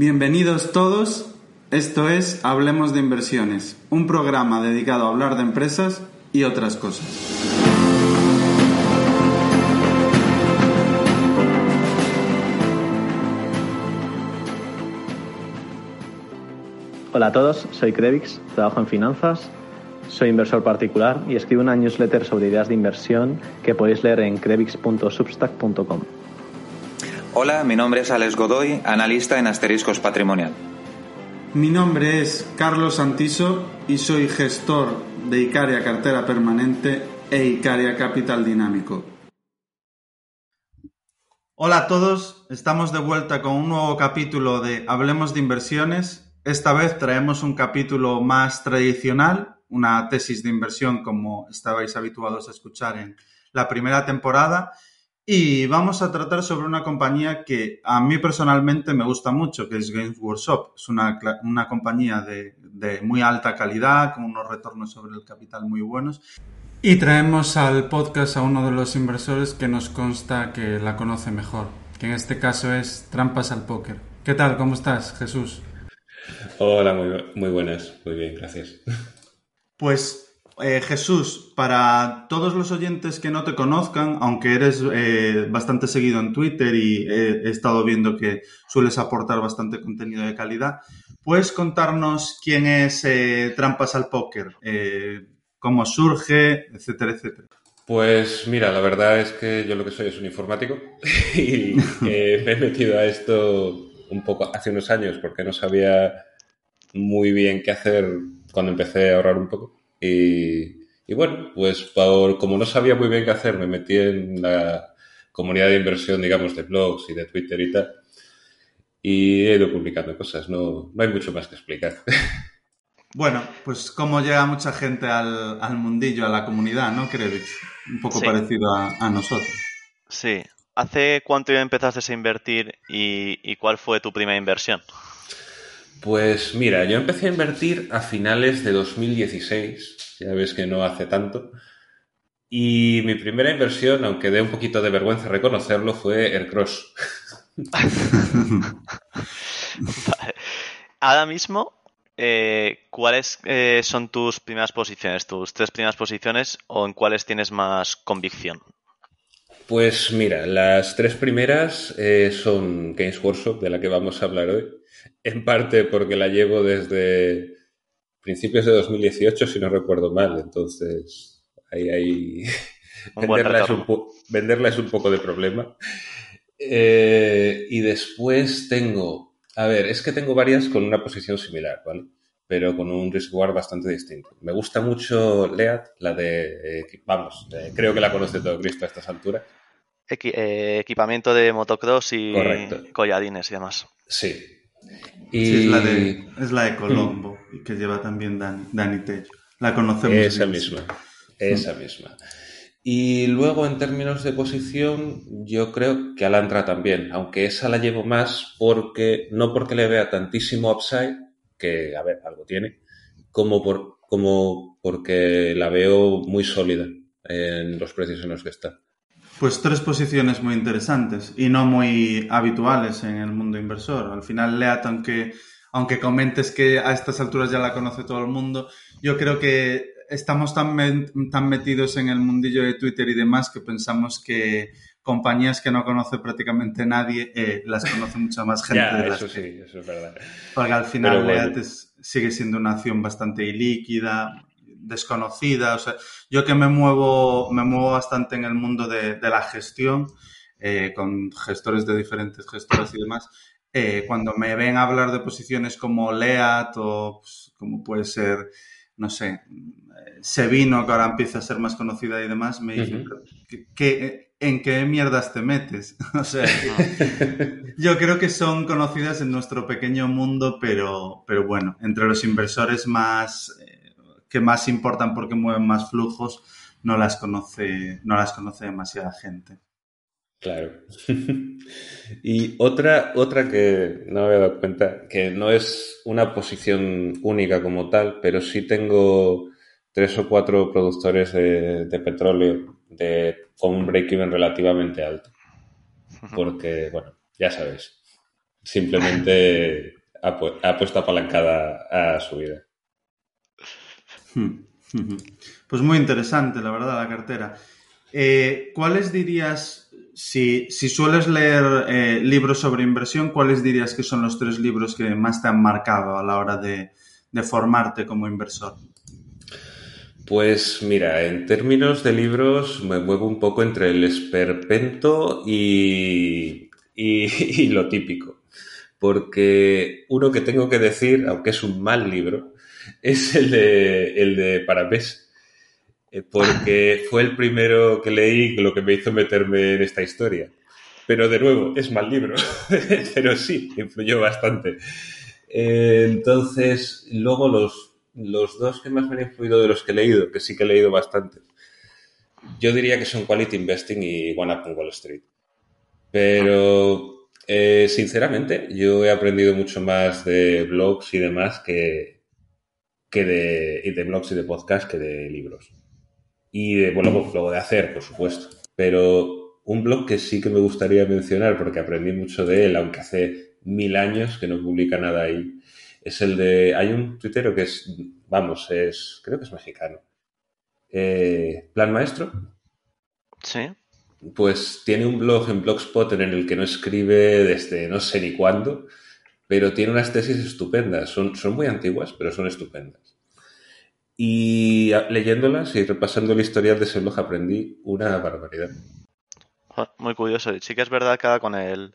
Bienvenidos todos esto es Hablemos de Inversiones, un programa dedicado a hablar de empresas y otras cosas. Hola a todos, soy Crevix, trabajo en finanzas, soy inversor particular y escribo una newsletter sobre ideas de inversión que podéis leer en crevix.substack.com. Hola, mi nombre es Alex Godoy, analista en Asteriscos Patrimonial. Mi nombre es Carlos Santiso y soy gestor de Icaria Cartera Permanente e Icaria Capital Dinámico. Hola a todos, estamos de vuelta con un nuevo capítulo de Hablemos de Inversiones. Esta vez traemos un capítulo más tradicional, una tesis de inversión como estabais habituados a escuchar en la primera temporada y vamos a tratar sobre una compañía que a mí personalmente me gusta mucho, que es Games Workshop. Es una, una compañía de, de, muy alta calidad, con unos retornos sobre el capital muy buenos. Y traemos al podcast a uno de los inversores que nos consta que la conoce mejor, que en este caso es Trampas al Póker. ¿Qué tal? ¿Cómo estás, Jesús? Hola, muy, muy buenas. Muy bien, gracias. Pues eh, Jesús, para todos los oyentes que no te conozcan, aunque eres eh, bastante seguido en Twitter y he, estado viendo que sueles aportar bastante contenido de calidad, ¿puedes contarnos quién es eh, Trampas al Póker? ¿Cómo surge? Etcétera, etcétera. Pues mira, la verdad es que yo lo que soy es un informático y me he metido a esto un poco hace unos años porque no sabía muy bien qué hacer cuando empecé a ahorrar un poco. Y, bueno, pues por, como no sabía muy bien qué hacer, me metí en la comunidad de inversión, digamos, de blogs y de Twitter y tal. Y he ido publicando cosas, no, no hay mucho más que explicar. Bueno, pues como llega mucha gente al, al mundillo, a la comunidad, ¿no, Krevix? Un poco Sí. parecido a, a nosotros. Sí. ¿Hace cuánto empezaste a invertir y, y cuál fue tu primera inversión? Pues mira, yo empecé a invertir a finales de 2016, ya ves que no hace tanto. Y mi primera inversión, aunque dé un poquito de vergüenza reconocerlo, fue Aircross. Vale. Ahora mismo, eh, ¿cuáles eh, son tus primeras posiciones, tus tres primeras posiciones o en cuáles tienes más convicción? Pues mira, las tres primeras eh, son Games Workshop, de la que vamos a hablar hoy. En parte porque la llevo desde principios de 2018, si no recuerdo mal. Entonces, ahí, ahí... Venderla, es un retorno. po- venderla es un poco de problema. Eh, y después tengo, a ver, es que tengo varias con una posición similar, ¿vale? Pero con un risk reward bastante distinto. Me gusta mucho Lead, la de, eh, vamos, eh, creo que la conoce todo Cristo a estas alturas. Equi- equipamiento de motocross y Correcto. collarines y demás. Sí. Y Sí, es la de, es la de Colombo, y que lleva también Dani, Dani Tello. La conocemos. esa bien. misma, esa misma. Y luego en términos de posición, yo creo que Alantra también, aunque esa la llevo más porque, no porque le vea tantísimo upside, que a ver, algo tiene, como, por, como porque la veo muy sólida en los precios en los que está. Pues tres posiciones muy interesantes y no muy habituales en el mundo inversor. Al final, Leat, aunque, aunque comentes que a estas alturas ya la conoce todo el mundo, yo creo que estamos tan, tan metidos en el mundillo de Twitter y demás que pensamos que compañías que no conoce prácticamente nadie eh, las conoce mucha más gente. Ya, de las eso que- sí, eso es verdad. Porque al final bueno. Leat es- sigue siendo una acción bastante ilíquida, desconocida. O sea, yo que me muevo, me muevo bastante en el mundo de, de la gestión, eh, con gestores de diferentes gestoras y demás, eh, cuando me ven hablar de posiciones como Leat o pues, como puede ser, no sé, eh, Sevino, que ahora empieza a ser más conocida y demás, me dicen, Ujú. "¿Pero ¿qué, qué, ¿en qué mierdas te metes? o sea, yo creo que son conocidas en nuestro pequeño mundo, pero, pero bueno, entre los inversores más que más importan porque mueven más flujos, no las conoce, no las conoce demasiada gente. Claro. y otra, otra que no me había dado cuenta, que no es una posición única como tal, pero sí tengo tres o cuatro productores de, petróleo de, con un break-even relativamente alto. Porque, bueno, ya sabéis, simplemente ha, ha puesto apalancada a su vida. Pues muy interesante, la verdad, la cartera. Eh, ¿Cuáles dirías, si, sueles leer eh, libros sobre inversión, cuáles dirías que son los tres libros que más te han marcado a la hora de formarte como inversor? Pues mira, en términos de libros me muevo un poco entre el esperpento y, y, lo típico. Porque uno que tengo que decir, aunque es un mal libro, es el de, el de Parabés. Eh, porque fue el primero que leí lo que me hizo meterme en esta historia. Pero de nuevo, es mal libro. Pero sí, influyó bastante. Eh, entonces, luego los los dos que más me han influido de los que he leído, que sí que he leído bastante, yo diría que son Quality Investing y One Up on Wall Street. Pero, eh, sinceramente, yo he aprendido mucho más de blogs y demás que, que de, y de blogs y de podcast que de libros. Y de, bueno, luego de hacer, por supuesto. Pero un blog que sí que me gustaría mencionar, porque aprendí mucho de él, aunque hace mil años que no publica nada ahí, es el de. Hay un tuitero que es, vamos, es. Creo que es mexicano. Eh, Plan Maestro. Sí. Pues tiene un blog en Blogspot en el que no escribe desde no sé ni cuándo, pero tiene unas tesis estupendas. Son, son muy antiguas, pero son estupendas. Y leyéndolas y repasando el historial de ese blog aprendí una barbaridad. Muy curioso. Sí que es verdad que con el,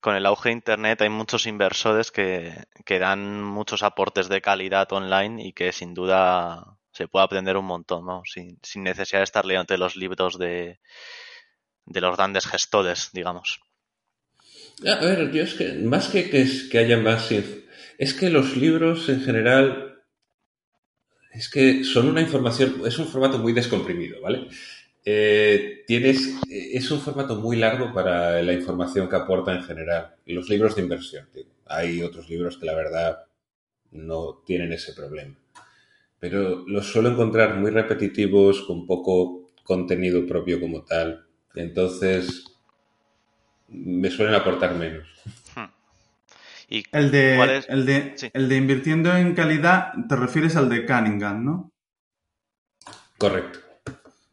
con el auge de Internet hay muchos inversores que, dan muchos aportes de calidad online y que sin duda se puede aprender un montón, ¿no? Sin, necesidad de estar leyendo los libros de, de los grandes gestores, digamos. A ver, yo es que más que que, que haya más... Es que los libros en general es que son una información, es un formato muy descomprimido, ¿vale? Eh, tienes, eh, es un formato muy largo para la información que aporta en general. Los libros de inversión. Hay otros libros que la verdad no tienen ese problema. Pero los suelo encontrar muy repetitivos, con poco contenido propio como tal. Entonces, me suelen aportar menos. Hmm. ¿Y el, de, el, de, el de invirtiendo en calidad, te refieres al de Cunningham, ¿no? Correcto.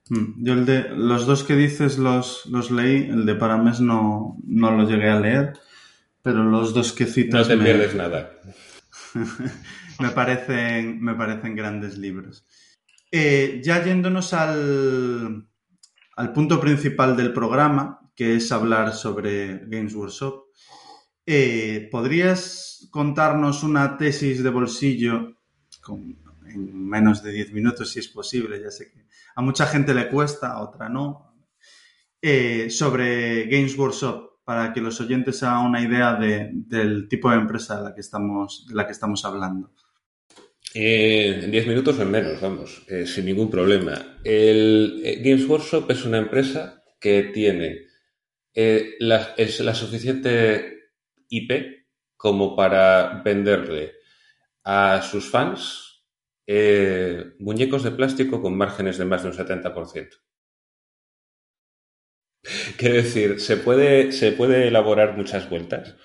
Mm, yo el de los dos que dices los, los leí, el de Paramés no, no lo llegué a leer, pero los dos que citas... No te pierdes nada. me, parecen, me parecen grandes libros. Eh, ya yéndonos al, al punto principal del programa, que es hablar sobre Games Workshop, eh, ¿podrías contarnos una tesis de bolsillo en menos de 10 minutos, si es posible? Ya sé que a mucha gente le cuesta, a otra no, eh, sobre Games Workshop, para que los oyentes hagan una idea del tipo de empresa de la que estamos, hablando. Eh, en 10 minutos o en menos, vamos, sin ningún problema. El Games Workshop es una empresa que tiene la, la suficiente IP como para venderle a sus fans eh, muñecos de plástico con márgenes de más de un 70%. Quiero decir, se puede, se puede elaborar muchas vueltas,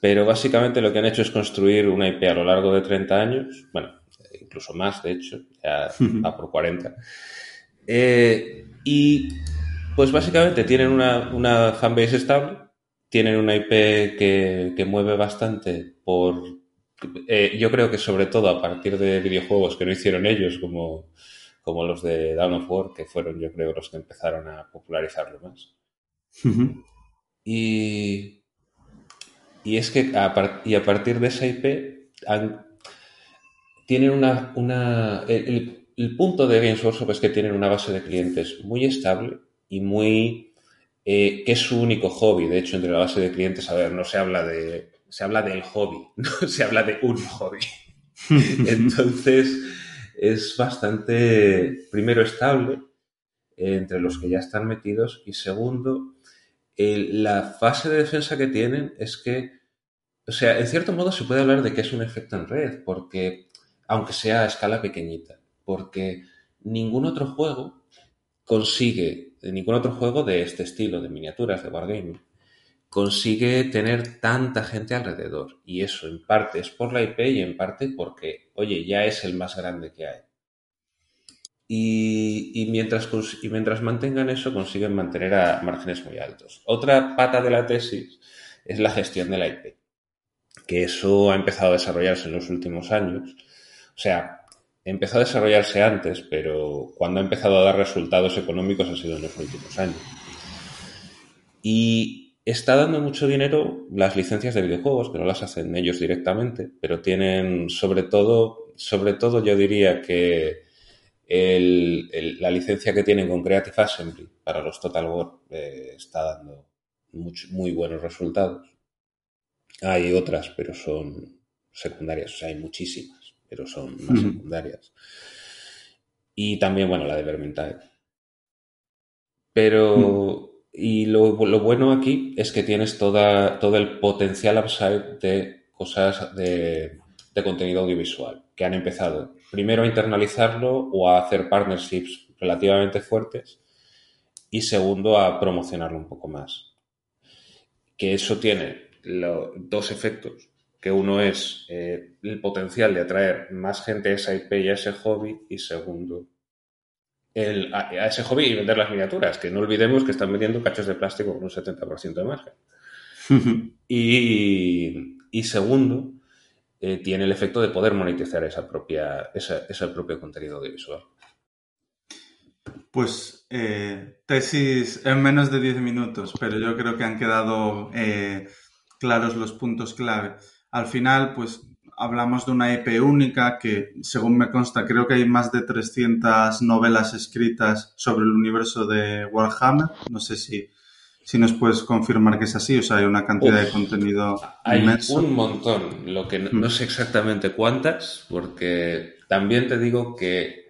pero básicamente lo que han hecho es construir una IP a lo largo de 30 años, bueno, incluso más, de hecho, ya va por 40. Eh, y pues básicamente tienen una, una fanbase estable, tienen una IP que, que mueve bastante por eh, yo creo que sobre todo a partir de videojuegos que no hicieron ellos, como, como los de Dawn of War, que fueron yo creo los que empezaron a popularizarlo más. y, y es que a, y a partir de esa IP tienen una... una el, punto de Games Workshop es que tienen una base de clientes muy estable y muy eh, que es su único hobby. De hecho, entre la base de clientes, a ver, no se habla de. Se habla del hobby, no se habla de un hobby. Entonces, es bastante, primero, estable entre los que ya están metidos y segundo, la fase de defensa que tienen es que, o sea, en cierto modo se puede hablar de que es un efecto en red, porque, aunque sea a escala pequeñita, porque ningún otro juego consigue, ningún otro juego de este estilo, de miniaturas, de Wargaming, consigue tener tanta gente alrededor. Y eso en parte es por la IP y en parte porque, oye, ya es el más grande que hay. Y, mientras, y mientras mantengan eso, consiguen mantener a márgenes muy altos. Otra pata de la tesis es la gestión de la IP, que eso ha empezado a desarrollarse en los últimos años. O sea, empezó a desarrollarse antes, pero cuando ha empezado a dar resultados económicos ha sido en los últimos años. Y está dando mucho dinero las licencias de videojuegos, que no las hacen ellos directamente, pero tienen sobre todo, sobre todo yo diría que la licencia que tienen con Creative Assembly para los Total War eh, está dando muy buenos resultados. Hay otras, pero son secundarias, o sea, hay muchísimas, pero son más secundarias. Y también, bueno, la de Vermintide. Pero, y lo, bueno aquí es que tienes toda, todo el potencial upside de cosas de, de contenido audiovisual que han empezado primero a internalizarlo o a hacer partnerships relativamente fuertes y segundo a promocionarlo un poco más. Que eso tiene dos efectos, que uno es eh, el potencial de atraer más gente a esa IP y a ese hobby y segundo el, a, ese hobby y vender las miniaturas, que no olvidemos que están vendiendo cachos de plástico con un 70% de margen. y, y segundo, eh, tiene el efecto de poder monetizar esa propia, ese propio contenido audiovisual. Pues eh, tesis en menos de 10 minutos, pero yo creo que han quedado eh, claros los puntos clave. Al final, pues hablamos de una IP única que, según me consta, creo que hay más de 300 novelas escritas sobre el universo de Warhammer. No sé si si nos puedes confirmar que es así, o sea, hay una cantidad de contenido hay un montón, lo que no, mm. sé exactamente cuántas, porque también te digo que,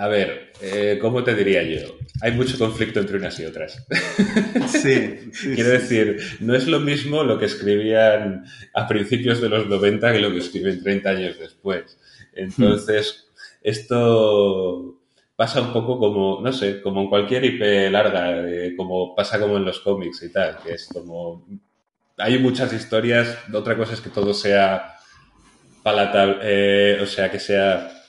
a ver, eh, ¿cómo te diría yo? Hay mucho conflicto entre unas y otras. Sí. Quiero decir, no es lo mismo lo que escribían a principios de los 90 que lo que escriben 30 años después. Entonces, esto pasa un poco como, no sé, como en cualquier IP larga, eh, como pasa como en los cómics y tal, que es como... Hay muchas historias, otra cosa es que todo sea palatable, eh, o sea, que sea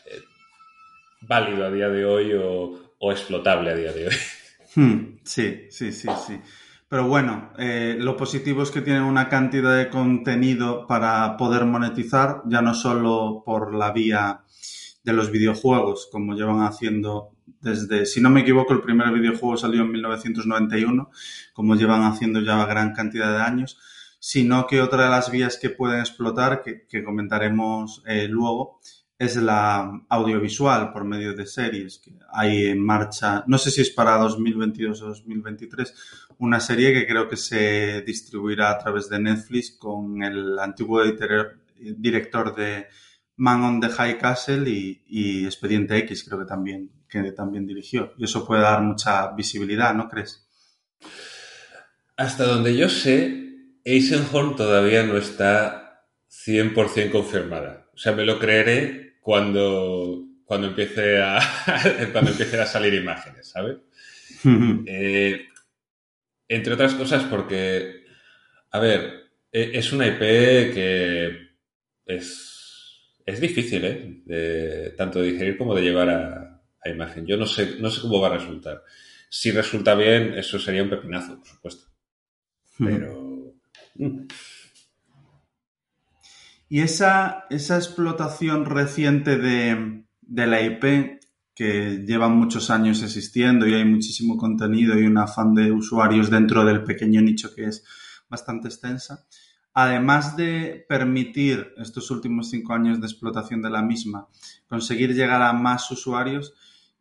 válido a día de hoy o, explotable a día de hoy. Hmm, sí, sí, sí, sí. Pero bueno, lo positivo es que tienen una cantidad de contenido para poder monetizar, ya no solo por la vía de los videojuegos, como llevan haciendo desde, si no me equivoco, el primer videojuego salió en 1991, como llevan haciendo ya gran cantidad de años, sino que otra de las vías que pueden explotar, que, comentaremos eh, luego, es la audiovisual por medio de series que hay en marcha, no sé si es para 2022 o 2023, una serie que creo que se distribuirá a través de Netflix con el antiguo director de Man on the High Castle y, Expediente X, creo que también, que también dirigió. Y eso puede dar mucha visibilidad, ¿no crees? Hasta donde yo sé, Eisenhorn todavía no está 100% confirmada. O sea, me lo creeré cuando, cuando, empiece, a, cuando empiece a salir imágenes, ¿sabes? Eh, entre otras cosas porque, a ver, e, es una IP que es es difícil, ¿eh? De, tanto de digerir como de llevar a, imagen. Yo no sé, no sé cómo va a resultar. Si resulta bien, eso sería un pepinazo, por supuesto. Pero. Mm. Y esa, esa explotación reciente de, de, la IP, que lleva muchos años existiendo y hay muchísimo contenido y un afán de usuarios dentro del pequeño nicho que es bastante extensa, además de permitir estos últimos cinco años de explotación de la misma, conseguir llegar a más usuarios,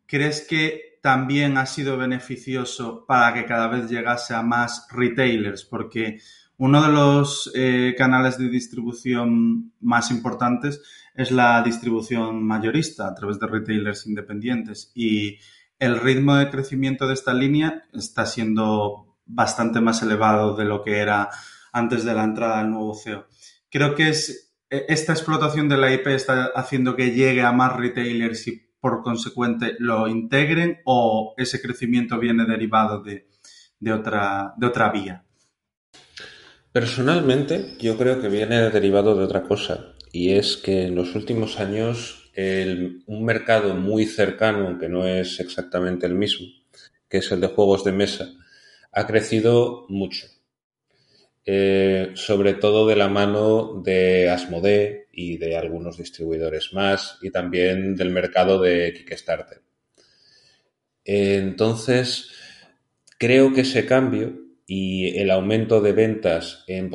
¿crees que también ha sido beneficioso para que cada vez llegase a más retailers? Porque uno de los eh, canales de distribución más importantes es la distribución mayorista a través de retailers independientes y el ritmo de crecimiento de esta línea está siendo bastante más elevado de lo que era antes de la entrada del nuevo CEO. Creo que es e, esta explotación de la IP está haciendo que llegue a más retailers y por consecuente lo integren o ese crecimiento viene derivado de, otra, de otra vía. Personalmente, yo creo que viene derivado de otra cosa, y es que en los últimos años un mercado muy cercano, aunque no es exactamente el mismo, que es el de juegos de mesa, ha crecido mucho. Eh, sobre todo de la mano de Asmodee y de algunos distribuidores más, y también del mercado de Kickstarter. entonces, creo que ese cambio y el aumento de ventas en,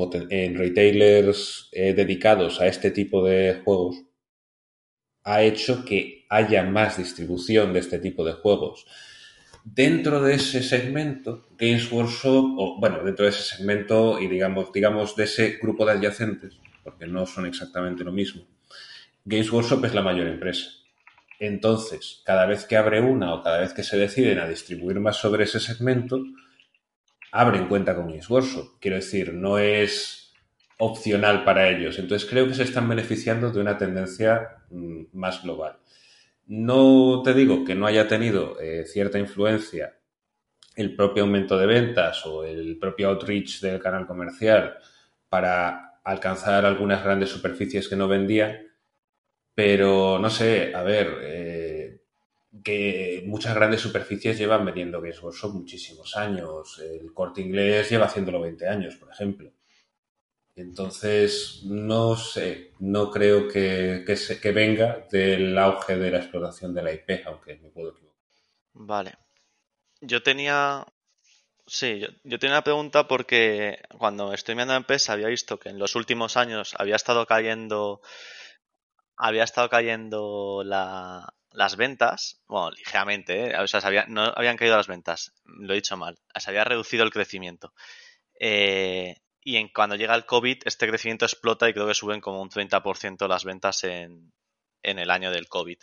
retailers eh, dedicados a este tipo de juegos ha hecho que haya más distribución de este tipo de juegos. Dentro de ese segmento, Games Workshop, o bueno, dentro de ese segmento y digamos, digamos de ese grupo de adyacentes, porque no son exactamente lo mismo, Games Workshop es la mayor empresa. Entonces, cada vez que abre una o cada vez que se deciden a distribuir más sobre ese segmento, abren cuenta con Workshop. Quiero decir, no es opcional para ellos. Entonces creo que se están beneficiando de una tendencia mm, más global. No te digo que no haya tenido eh, cierta influencia el propio aumento de ventas o el propio outreach del canal comercial para alcanzar algunas grandes superficies que no vendían, pero no sé, a ver, eh, que muchas grandes superficies llevan vendiendo Games muchísimos años. El corte inglés lleva haciéndolo 20 años, por ejemplo. Entonces, no sé, no creo que, que, venga del auge de la explotación de la IP, aunque me puedo equivocar. Vale. Yo tenía. Sí, yo, yo, tenía una pregunta porque cuando estoy mirando en PES había visto que en los últimos años había estado cayendo. Había estado cayendo la, las ventas, bueno, ligeramente, ¿eh? o sea, no habían caído las ventas, lo he dicho mal, se había reducido el crecimiento. Eh, y en, cuando llega el COVID, este crecimiento explota y creo que suben como un 30% las ventas en, en el año del COVID.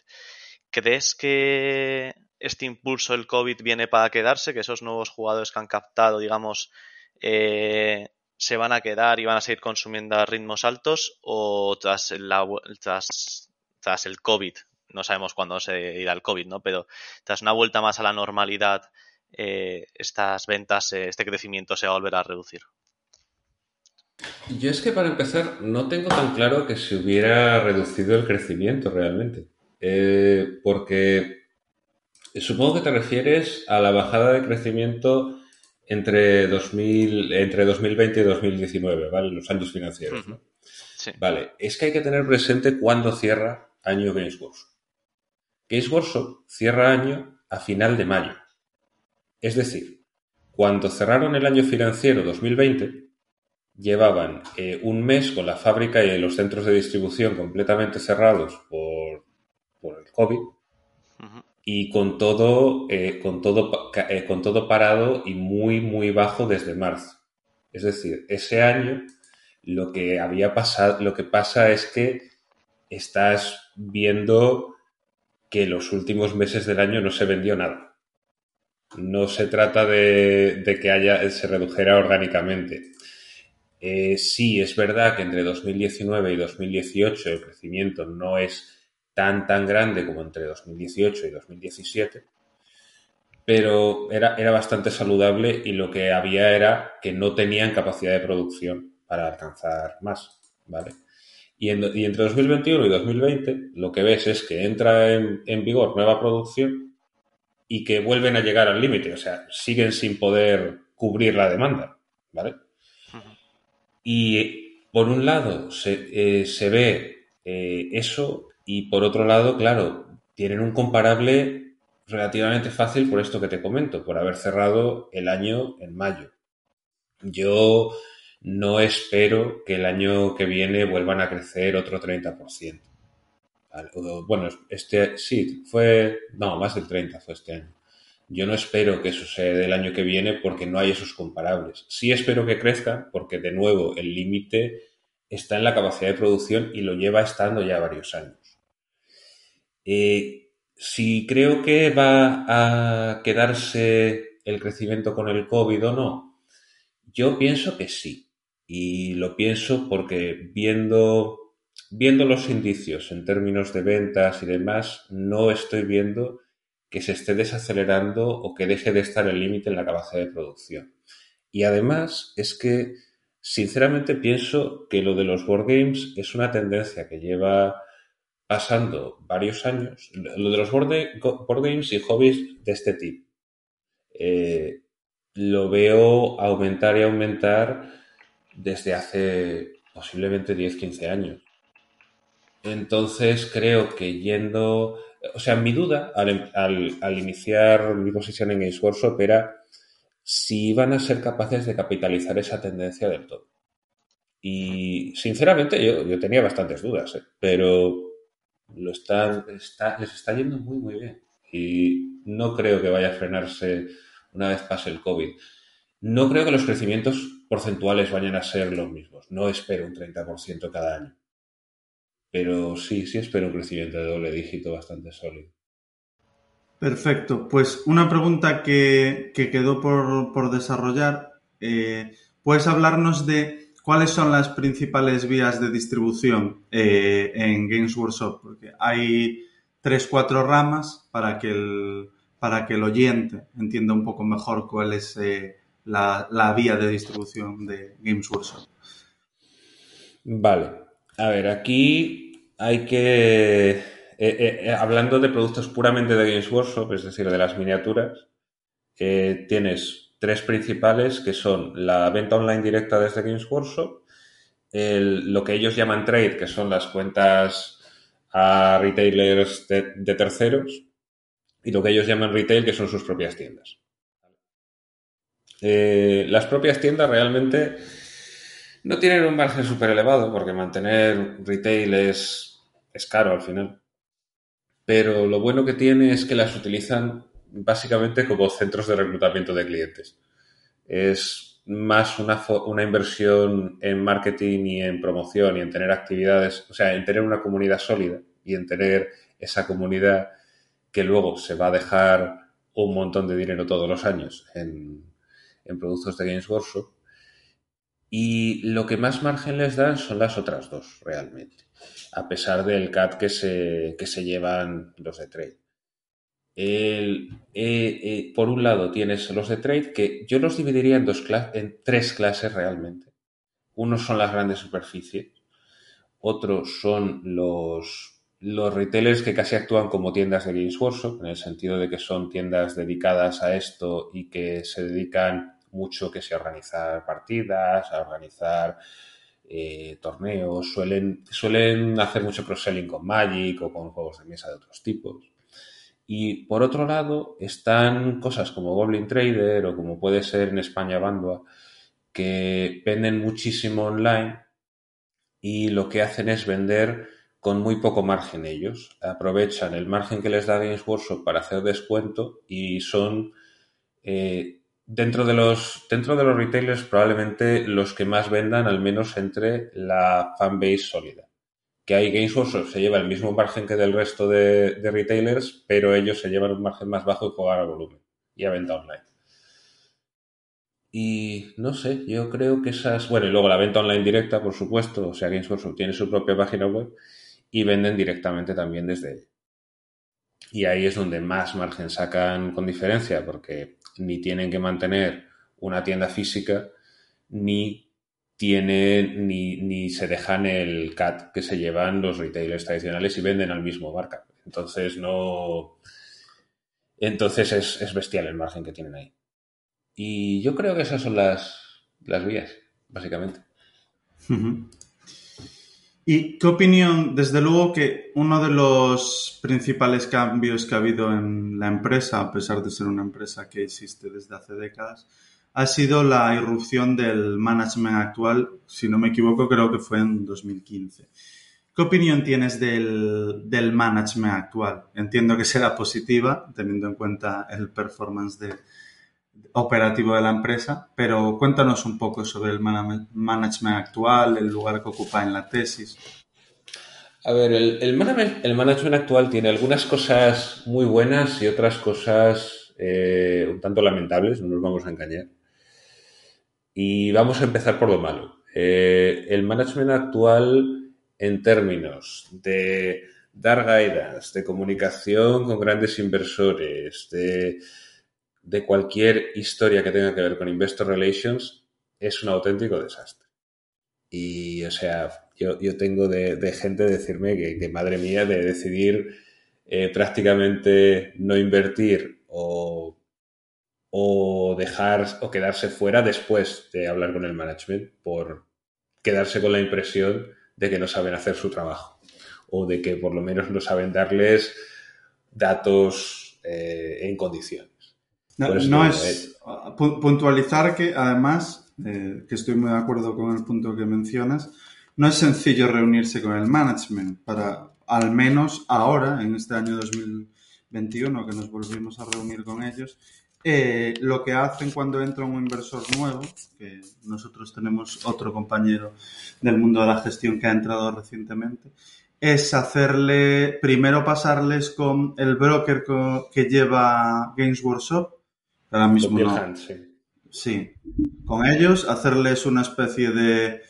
¿Crees que este impulso del COVID viene para quedarse? ¿Que esos nuevos jugadores que han captado, digamos, eh, se van a quedar y van a seguir consumiendo a ritmos altos? ¿O tras, la, tras, tras el COVID no sabemos cuándo se irá el COVID, ¿no? Pero tras una vuelta más a la normalidad, eh, estas ventas, eh, este crecimiento se va a volver a reducir. Yo es que para empezar no tengo tan claro que se hubiera reducido el crecimiento realmente. Eh, porque supongo que te refieres a la bajada de crecimiento entre, 2000, entre 2020 y 2019, ¿vale? Los años financieros, ¿no? Sí. Vale, es que hay que tener presente cuándo cierra año Games Games Workshop cierra año a final de mayo. Es decir, cuando cerraron el año financiero 2020, llevaban eh, un mes con la fábrica y los centros de distribución completamente cerrados por, el COVID y con todo, eh, con, todo, eh, con todo parado y muy, muy bajo desde marzo. Es decir, ese año lo que había pasado, lo que pasa es que estás viendo que los últimos meses del año no se vendió nada. No se trata de, que haya, se redujera orgánicamente. Eh, sí, es verdad que entre 2019 y 2018 el crecimiento no es tan tan grande como entre 2018 y 2017, pero era, era bastante saludable y lo que había era que no tenían capacidad de producción para alcanzar más, ¿vale? Y, entre 2021 y 2020 lo que ves es que entra en, vigor nueva producción y que vuelven a llegar al límite, o sea, siguen sin poder cubrir la demanda, ¿vale? Y por un lado se, eh, ve eh, eso y por otro lado, claro, tienen un comparable relativamente fácil por esto que te comento, por haber cerrado el año en mayo. Yo no espero que el año que viene vuelvan a crecer otro 30%. Bueno, este sí, fue, no, más del 30 fue este año. Yo no espero que sea del año que viene porque no hay esos comparables. Sí espero que crezca porque, de nuevo, el límite está en la capacidad de producción y lo lleva estando ya varios años. Eh, si creo que va a quedarse el crecimiento con el COVID o no, yo pienso que sí. Y lo pienso porque viendo, viendo los indicios en términos de ventas y demás, no estoy viendo que se esté desacelerando o que deje de estar el límite en la capacidad de producción. Y además es que, sinceramente, pienso que lo de los board games es una tendencia que lleva pasando varios años. Lo de los board, games y hobbies de este tipo. Eh, lo veo aumentar y aumentar desde hace posiblemente 10-15 años. Entonces creo que yendo o sea, mi duda al, iniciar mi posición en Games Workshop era si iban a ser capaces de capitalizar esa tendencia del todo. Y sinceramente yo, tenía bastantes dudas, ¿eh? pero lo están, les está yendo muy, muy bien. Y no creo que vaya a frenarse una vez pase el COVID. No creo que los crecimientos porcentuales vayan a ser los mismos. No espero un 30% cada año. Pero sí, sí espero un crecimiento de doble dígito bastante sólido. Perfecto. Pues una pregunta que, quedó por, desarrollar. Eh, ¿Puedes hablarnos de cuáles son las principales vías de distribución eh, en Games Workshop? Porque hay tres, cuatro ramas para que el, para que el oyente entienda un poco mejor cuál es eh, la, la, vía de distribución de Games Workshop. Vale. A ver, aquí hay que, eh, eh, eh, hablando de productos puramente de Games Workshop, es decir, de las miniaturas, tienes tres principales que son la venta online directa desde Games Workshop, lo que ellos llaman trade, que son las cuentas a retailers de, terceros, y lo que ellos llaman retail, que son sus propias tiendas. Las propias tiendas realmente no tienen un margen súper elevado porque mantener retail es, es caro al final. Pero lo bueno que tiene es que las utilizan básicamente como centros de reclutamiento de clientes. Es más una, una, inversión en marketing y en promoción y en tener actividades, o sea, en tener una comunidad sólida y en tener esa comunidad que luego se va a dejar un montón de dinero todos los años en, en productos de Games Workshop y lo que más margen les dan son las otras dos, realmente, a pesar del CAT que se, que se llevan los de trade. Eh, eh, por un lado tienes los de trade que yo los dividiría en, dos en tres clases realmente. Unos son las grandes superficies, otros son los, los retailers que casi actúan como tiendas de Games Workshop, en el sentido de que son tiendas dedicadas a esto y que se dedican mucho que sea organizar partidas, a organizar eh, torneos, suelen, suelen hacer mucho cross-selling con Magic o con juegos de mesa de otros tipos. Y por otro lado, están cosas como Goblin Trader o como puede ser en España Bandua, que venden muchísimo online y lo que hacen es vender con muy poco margen ellos. Aprovechan el margen que les da Games Workshop para hacer descuento y son eh, Dentro de los, dentro de los retailers, probablemente los que más vendan, al menos entre la fanbase sólida. Que hay Games se lleva el mismo margen que del resto de, retailers, pero ellos se llevan un margen más bajo y juegan a volumen y a venta online. Y no sé, yo creo que esas. Bueno, y luego la venta online directa, por supuesto. O sea, Games tiene su propia página web y venden directamente también desde ella. Y ahí es donde más margen sacan con diferencia, porque ni tienen que mantener una tienda física, ni tienen, ni, ni se dejan el CAT que se llevan los retailers tradicionales y venden al mismo marca. Entonces no. Entonces es, bestial el margen que tienen ahí. Y yo creo que esas son las, las vías, básicamente. ¿Y qué opinión? Desde luego que uno de los principales cambios que ha habido en la empresa, a pesar de ser una empresa que existe desde hace décadas, ha sido la irrupción del management actual, si no me equivoco, creo que fue en 2015. ¿Qué opinión tienes del, del, management actual? Entiendo que será positiva, teniendo en cuenta el performance de, operativo de la empresa, pero cuéntanos un poco sobre el management actual, el lugar que ocupa en la tesis. A ver, el, management, actual tiene algunas cosas muy buenas y otras cosas eh, un tanto lamentables, no nos vamos a engañar. Y vamos a empezar por lo malo. Eh, el management actual en términos de dar guidance, de comunicación con grandes inversores, de, cualquier historia que tenga que ver con Investor Relations, es un auténtico desastre. Y, o sea, yo, tengo de, gente decirme que, madre mía, de decidir eh, prácticamente no invertir o, o dejar o quedarse fuera después de hablar con el management por quedarse con la impresión de que no saben hacer su trabajo o de que por lo menos no saben darles datos eh, en condiciones. No, es puntualizar que además, eh, que estoy muy de acuerdo con el punto que mencionas, no es sencillo reunirse con el management para, al menos ahora, en este año 2021, que nos volvimos a reunir con ellos, eh, lo que hacen cuando entra un inversor nuevo, que nosotros tenemos otro compañero del mundo de la gestión que ha entrado recientemente, es hacerle, primero pasarles con el broker que lleva Games Workshop, ahora mismo no. sí, con ellos, hacerles una especie de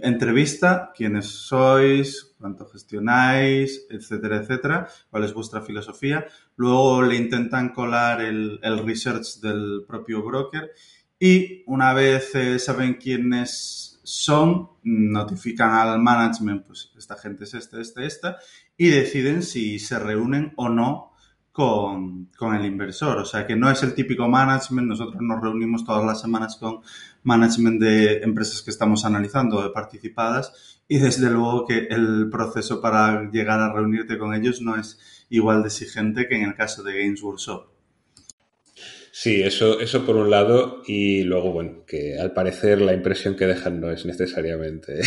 entrevista, quiénes sois, cuánto gestionáis, etcétera, etcétera, cuál es vuestra filosofía. Luego le intentan colar el, research del propio broker y una vez eh, saben quiénes son, notifican al management, pues esta gente es esta, esta, esta, y deciden si se reúnen o no con, con, el inversor. O sea, que no es el típico management. Nosotros nos reunimos todas las semanas con management de empresas que estamos analizando, de participadas, y desde luego que el proceso para llegar a reunirte con ellos no es igual de exigente que en el caso de Games Workshop. Sí, eso, eso por un lado, y luego, bueno, que al parecer la impresión que dejan no es necesariamente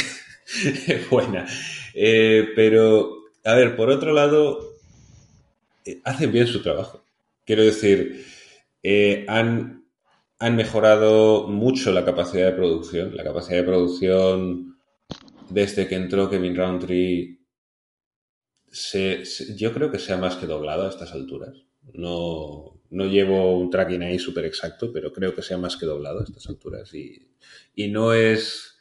buena. Eh, pero, a ver, por otro lado, hacen bien su trabajo. Quiero decir, eh, han han mejorado mucho la capacidad de producción. La capacidad de producción desde que entró Kevin Roundtree se, yo creo que se ha más que doblado a estas alturas. No, no llevo un tracking ahí súper exacto, pero creo que se ha más que doblado a estas alturas. Y, y no, es,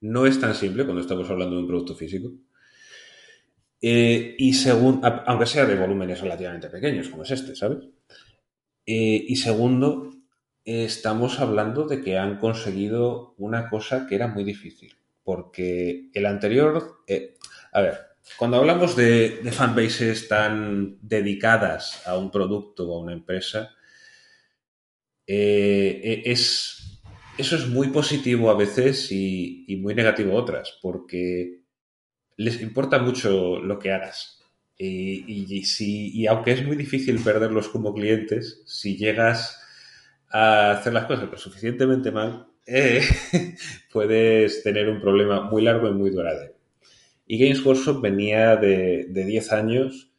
no es tan simple cuando estamos hablando de un producto físico. Eh, y según, aunque sea de volúmenes relativamente pequeños, como es este, ¿sabes? Eh, y segundo, estamos hablando de que han conseguido una cosa que era muy difícil, porque el anterior, eh, a ver, cuando hablamos de, fanbases tan dedicadas a un producto o a una empresa, e, es, eso es muy positivo a veces y, muy negativo otras, porque les importa mucho lo que hagas. Y, si, y aunque es muy difícil perderlos como clientes, si llegas a hacer las cosas lo suficientemente mal, eh, puedes tener un problema muy largo y muy duradero. Y Games Workshop venía de, de 10 años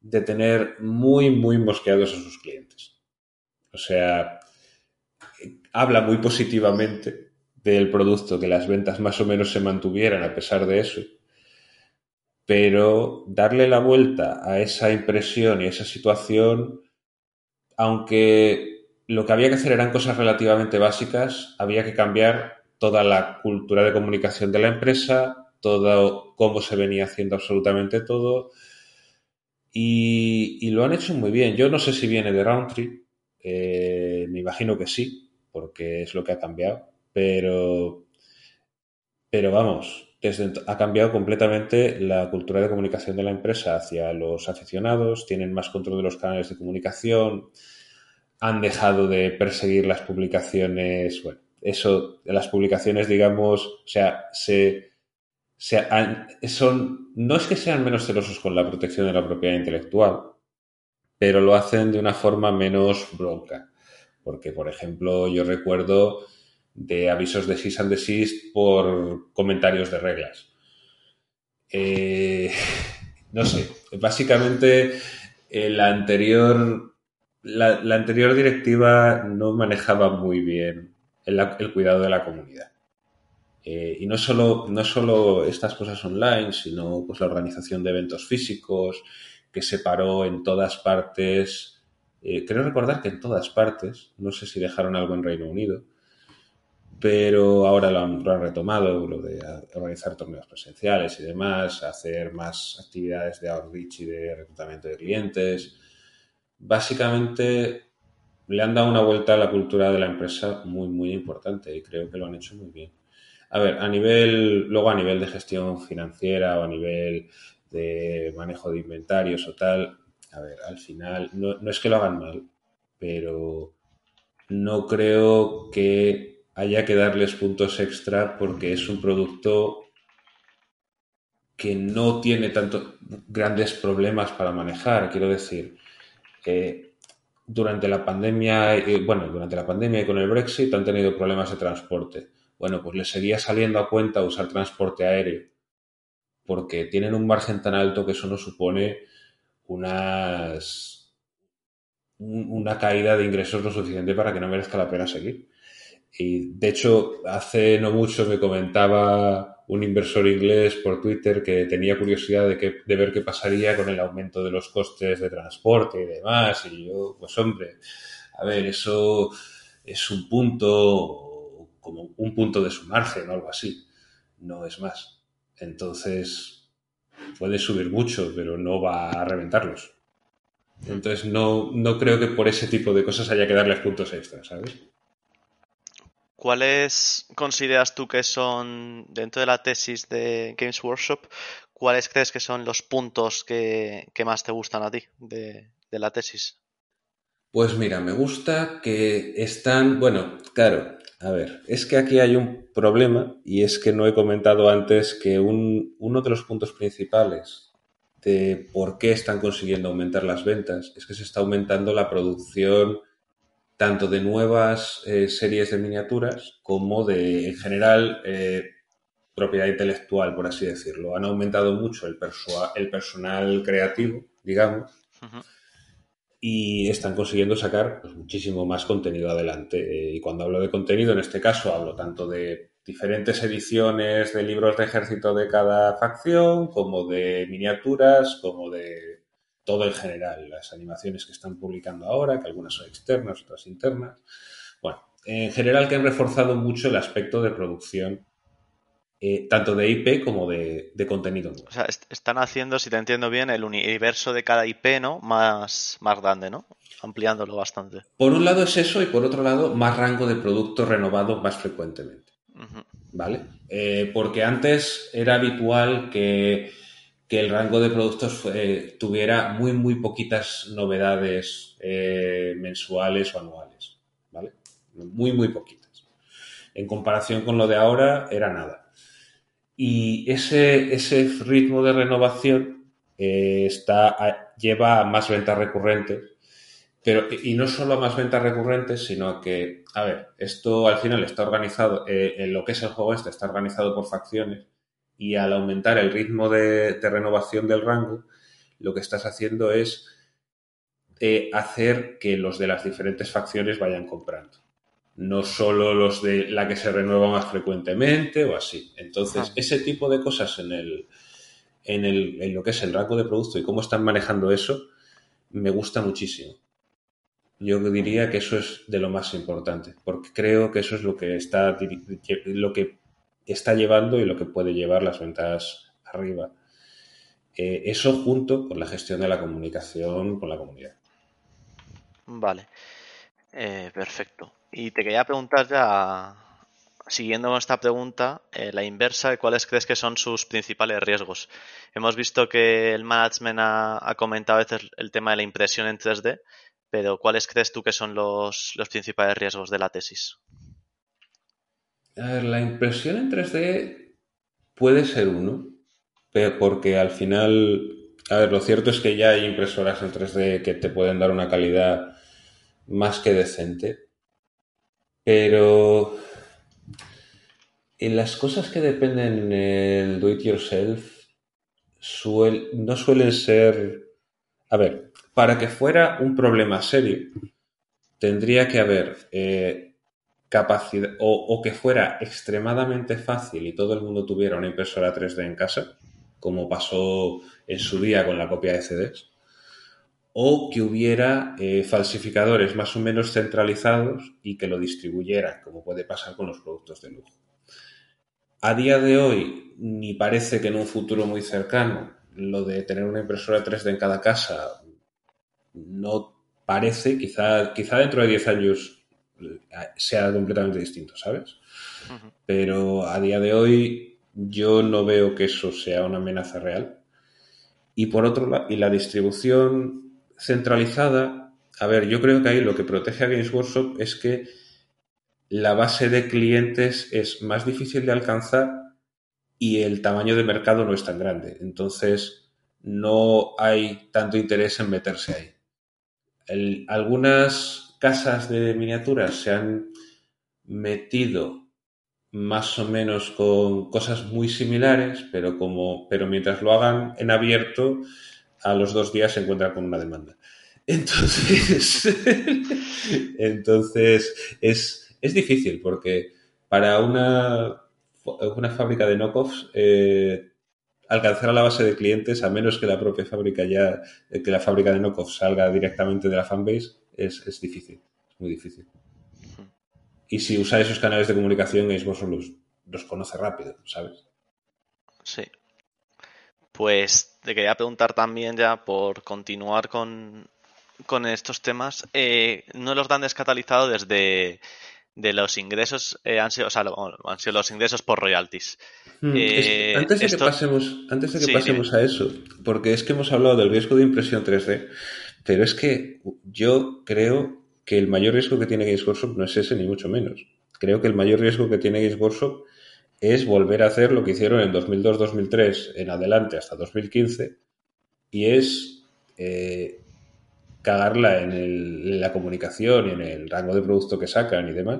de tener muy, muy mosqueados a sus clientes. O sea, habla muy positivamente del producto, que las ventas más o menos se mantuvieran a pesar de eso. Pero darle la vuelta a esa impresión y a esa situación, aunque lo que había que hacer eran cosas relativamente básicas. Había que cambiar toda la cultura de comunicación de la empresa, todo cómo se venía haciendo absolutamente todo. Y, lo han hecho muy bien. Yo no sé si viene de Roundtree, eh, me imagino que sí, porque es lo que ha cambiado, pero, pero vamos, ha cambiado completamente la cultura de comunicación de la empresa hacia los aficionados, tienen más control de los canales de comunicación, han dejado de perseguir las publicaciones, bueno, eso, las publicaciones, digamos, o sea, se, son, no es que sean menos celosos con la protección de la propiedad intelectual, pero lo hacen de una forma menos bronca. Porque, por ejemplo, yo recuerdo de avisos de cease and desist por comentarios de reglas. Eh, no sé, básicamente eh, la anterior la, anterior directiva no manejaba muy bien el, cuidado de la comunidad. Eh, y no solo, no solo estas cosas online, sino pues la organización de eventos físicos, que se paró en todas partes. Eh, creo recordar que en todas partes, no sé si dejaron algo en Reino Unido, pero ahora lo han, retomado, lo de organizar torneos presenciales y demás, hacer más actividades de outreach y de reclutamiento de clientes. Básicamente le han dado una vuelta a la cultura de la empresa muy, muy importante y creo que lo han hecho muy bien. A ver, a nivel, luego a nivel de gestión financiera o a nivel de manejo de inventarios o tal, a ver, al final no, no es que lo hagan mal, pero no creo que haya que darles puntos extra porque es un producto que no tiene tantos grandes problemas para manejar. Quiero decir, que durante la pandemia, bueno, durante la pandemia y con el Brexit han tenido problemas de transporte. Bueno, pues les seguía saliendo a cuenta usar transporte aéreo porque tienen un margen tan alto que eso no supone unas una caída de ingresos lo suficiente para que no merezca la pena seguir. Y de hecho, hace no mucho me comentaba un inversor inglés por Twitter que tenía curiosidad de, que, de ver qué pasaría con el aumento de los costes de transporte y demás. Y yo, pues hombre, a ver, eso es un punto, como un punto de su margen o algo así. No es más. Entonces, puede subir mucho, pero no va a reventarlos. Entonces, no, no creo que por ese tipo de cosas haya que darles puntos extra, ¿sabes? ¿Cuáles consideras tú que son, dentro de la tesis de Games Workshop, cuáles crees que son los puntos que, más te gustan a ti de, la tesis? Pues mira, me gusta que están, bueno, claro, a ver, es que aquí hay un problema y es que no he comentado antes que uno de los puntos principales de por qué están consiguiendo aumentar las ventas es que se está aumentando la producción tanto de nuevas eh, series de miniaturas como de, en general, eh, propiedad intelectual, por así decirlo. Han aumentado mucho el, el personal creativo, digamos, y están consiguiendo sacar pues, muchísimo más contenido adelante. Eh, y cuando hablo de contenido, en este caso, hablo tanto de diferentes ediciones de libros de ejército de cada facción, como de miniaturas, como de todo en general, las animaciones que están publicando ahora, que algunas son externas, otras internas. Bueno, en general que han reforzado mucho el aspecto de producción, eh, tanto de IP como de, contenido. O sea, están haciendo, si te entiendo bien, el universo de cada IP, ¿no? Más, más grande, ¿no? Ampliándolo bastante. Por un lado es eso y por otro lado más rango de producto renovado más frecuentemente. ¿Vale? Eh, porque antes era habitual que que el rango de productos eh, tuviera muy, muy poquitas novedades eh, mensuales o anuales, ¿vale? Muy, muy poquitas. En comparación con lo de ahora, era nada. Y ese, ese ritmo de renovación eh, está, lleva a más ventas recurrentes, pero, y no solo a más ventas recurrentes, sino que, a ver, esto al final está organizado, en lo que es el juego este, está organizado por facciones, y al aumentar el ritmo de, renovación del rango, lo que estás haciendo es eh, hacer que los de las diferentes facciones vayan comprando. No solo los de la que se renueva más frecuentemente o así. Entonces, ese tipo de cosas en, el, en, el, en lo que es el rango de producto y cómo están manejando eso, me gusta muchísimo. Yo diría que eso es de lo más importante, porque creo que eso es lo que está lo que está llevando y lo que puede llevar las ventas arriba. Eh, eso junto con la gestión de la comunicación con la comunidad. Vale, eh, perfecto. Y te quería preguntar ya, siguiendo esta pregunta, eh, la inversa, ¿cuáles crees que son sus principales riesgos? Hemos visto que el management ha, comentado a veces el tema de la impresión en 3D, pero ¿cuáles crees tú que son los principales riesgos de la tesis? La impresión en 3D puede ser uno, pero porque al final, a ver, lo cierto es que ya hay impresoras en 3D que te pueden dar una calidad más que decente, pero en las cosas que dependen del do it yourself, no suelen ser... A ver, para que fuera un problema serio, tendría que haber eh, capacidad o, que fuera extremadamente fácil y todo el mundo tuviera una impresora 3D en casa, como pasó en su día con la copia de CDs, o que hubiera eh, falsificadores más o menos centralizados y que lo distribuyeran, como puede pasar con los productos de lujo. A día de hoy, ni parece que en un futuro muy cercano lo de tener una impresora 3D en cada casa no parece, quizá, quizá dentro de 10 años sea completamente distinto, ¿sabes? Pero a día de hoy yo no veo que eso sea una amenaza real. Y por otro lado, y la distribución centralizada, a ver, yo creo que ahí lo que protege a Games Workshop es que la base de clientes es más difícil de alcanzar y el tamaño de mercado no es tan grande. Entonces, no hay tanto interés en meterse ahí. algunas casas de miniaturas se han metido más o menos con cosas muy similares, pero como, pero mientras lo hagan en abierto, a los dos días se encuentran con una demanda. Entonces, entonces es, es difícil porque para una, una fábrica de knockoffs eh, alcanzar a la base de clientes, a menos que la propia fábrica ya, que la fábrica de knockoffs salga directamente de la fanbase, es, es difícil, es muy difícil. Y si usa esos canales de comunicación, Xbox los, los conoce rápido, ¿sabes? Sí. Pues te quería preguntar también ya por continuar con, con estos temas. Eh, no los dan descatalizado desde de los ingresos eh, han sido, o sea, han sido los ingresos por royalties. Hmm, eh, antes de que pasemos, antes de que pasemos a eso, porque es que hemos hablado del riesgo de impresión 3D, pero es que yo creo que el mayor riesgo que tiene Games Workshop no es ese ni mucho menos. Creo que el mayor riesgo que tiene Games Workshop es volver a hacer lo que hicieron en 2002-2003 en adelante hasta 2015 y es eh, cagarla en, la comunicación y en el rango de producto que sacan y demás,